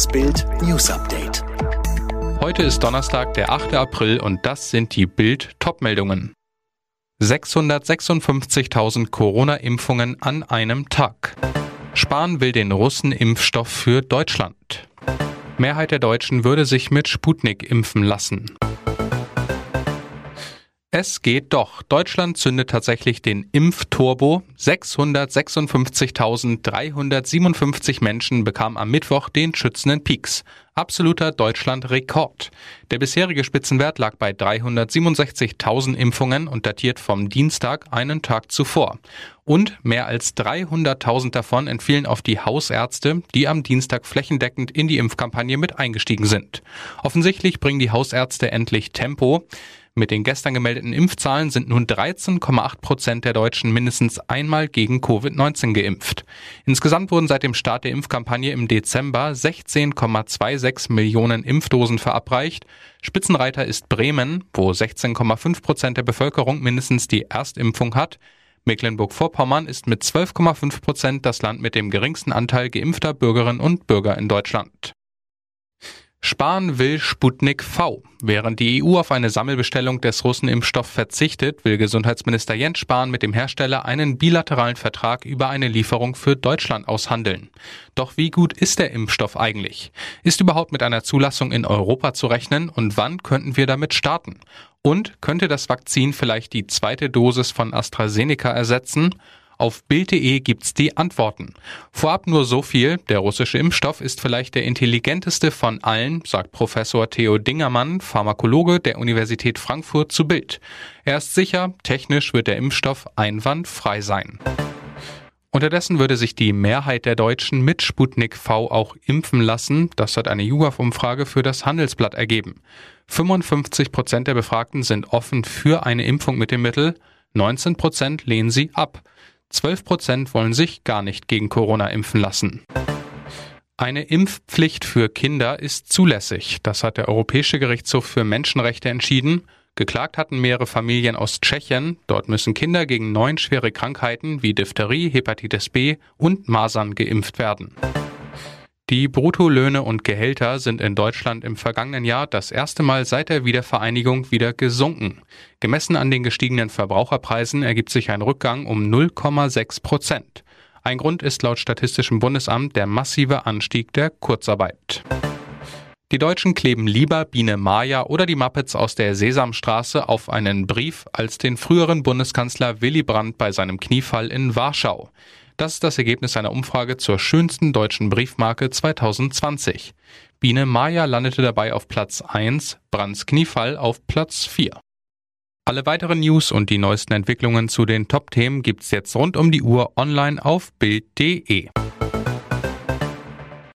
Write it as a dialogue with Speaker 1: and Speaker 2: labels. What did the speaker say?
Speaker 1: Das Bild News Update.
Speaker 2: Heute ist Donnerstag, der 8. April und das sind die Bild Topmeldungen. 656.000 Corona-Impfungen an einem Tag. Spahn will den Russen Impfstoff für Deutschland. Mehrheit der Deutschen würde sich mit Sputnik impfen lassen. Es geht doch. Deutschland zündet tatsächlich den Impfturbo. 656.357 Menschen bekamen am Mittwoch den schützenden Peaks. Absoluter Deutschland-Rekord. Der bisherige Spitzenwert lag bei 367.000 Impfungen und datiert vom Dienstag einen Tag zuvor. Und mehr als 300.000 davon entfielen auf die Hausärzte, die am Dienstag flächendeckend in die Impfkampagne mit eingestiegen sind. Offensichtlich bringen die Hausärzte endlich Tempo. Mit den gestern gemeldeten Impfzahlen sind nun 13,8 Prozent der Deutschen mindestens einmal gegen Covid-19 geimpft. Insgesamt wurden seit dem Start der Impfkampagne im Dezember 16,26 Millionen Impfdosen verabreicht. Spitzenreiter ist Bremen, wo 16,5 Prozent der Bevölkerung mindestens die Erstimpfung hat. Mecklenburg-Vorpommern ist mit 12,5 Prozent das Land mit dem geringsten Anteil geimpfter Bürgerinnen und Bürger in Deutschland. Spahn will Sputnik V. Während die EU auf eine Sammelbestellung des Russenimpfstoffs verzichtet, will Gesundheitsminister Jens Spahn mit dem Hersteller einen bilateralen Vertrag über eine Lieferung für Deutschland aushandeln. Doch wie gut ist der Impfstoff eigentlich? Ist überhaupt mit einer Zulassung in Europa zu rechnen und wann könnten wir damit starten? Und könnte das Vakzin vielleicht die zweite Dosis von AstraZeneca ersetzen? Auf Bild.de gibt's die Antworten. Vorab nur so viel, der russische Impfstoff ist vielleicht der intelligenteste von allen, sagt Professor Theo Dingermann, Pharmakologe der Universität Frankfurt zu Bild. Er ist sicher, technisch wird der Impfstoff einwandfrei sein. Unterdessen würde sich die Mehrheit der Deutschen mit Sputnik V auch impfen lassen. Das hat eine YouGov-Umfrage für das Handelsblatt ergeben. 55 Prozent der Befragten sind offen für eine Impfung mit dem Mittel. 19 Prozent lehnen sie ab. 12 Prozent wollen sich gar nicht gegen Corona impfen lassen. Eine Impfpflicht für Kinder ist zulässig. Das hat der Europäische Gerichtshof für Menschenrechte entschieden. Geklagt hatten mehrere Familien aus Tschechien. Dort müssen Kinder gegen neun schwere Krankheiten wie Diphtherie, Hepatitis B und Masern geimpft werden. Die Bruttolöhne und Gehälter sind in Deutschland im vergangenen Jahr das erste Mal seit der Wiedervereinigung wieder gesunken. Gemessen an den gestiegenen Verbraucherpreisen ergibt sich ein Rückgang um 0,6 Prozent. Ein Grund ist laut Statistischem Bundesamt der massive Anstieg der Kurzarbeit. Die Deutschen kleben lieber Biene Maya oder die Muppets aus der Sesamstraße auf einen Brief als den früheren Bundeskanzler Willy Brandt bei seinem Kniefall in Warschau. Das ist das Ergebnis einer Umfrage zur schönsten deutschen Briefmarke 2020. Biene Maya landete dabei auf Platz 1, Brands Kniefall auf Platz 4. Alle weiteren News und die neuesten Entwicklungen zu den Top-Themen gibt's jetzt rund um die Uhr online auf Bild.de.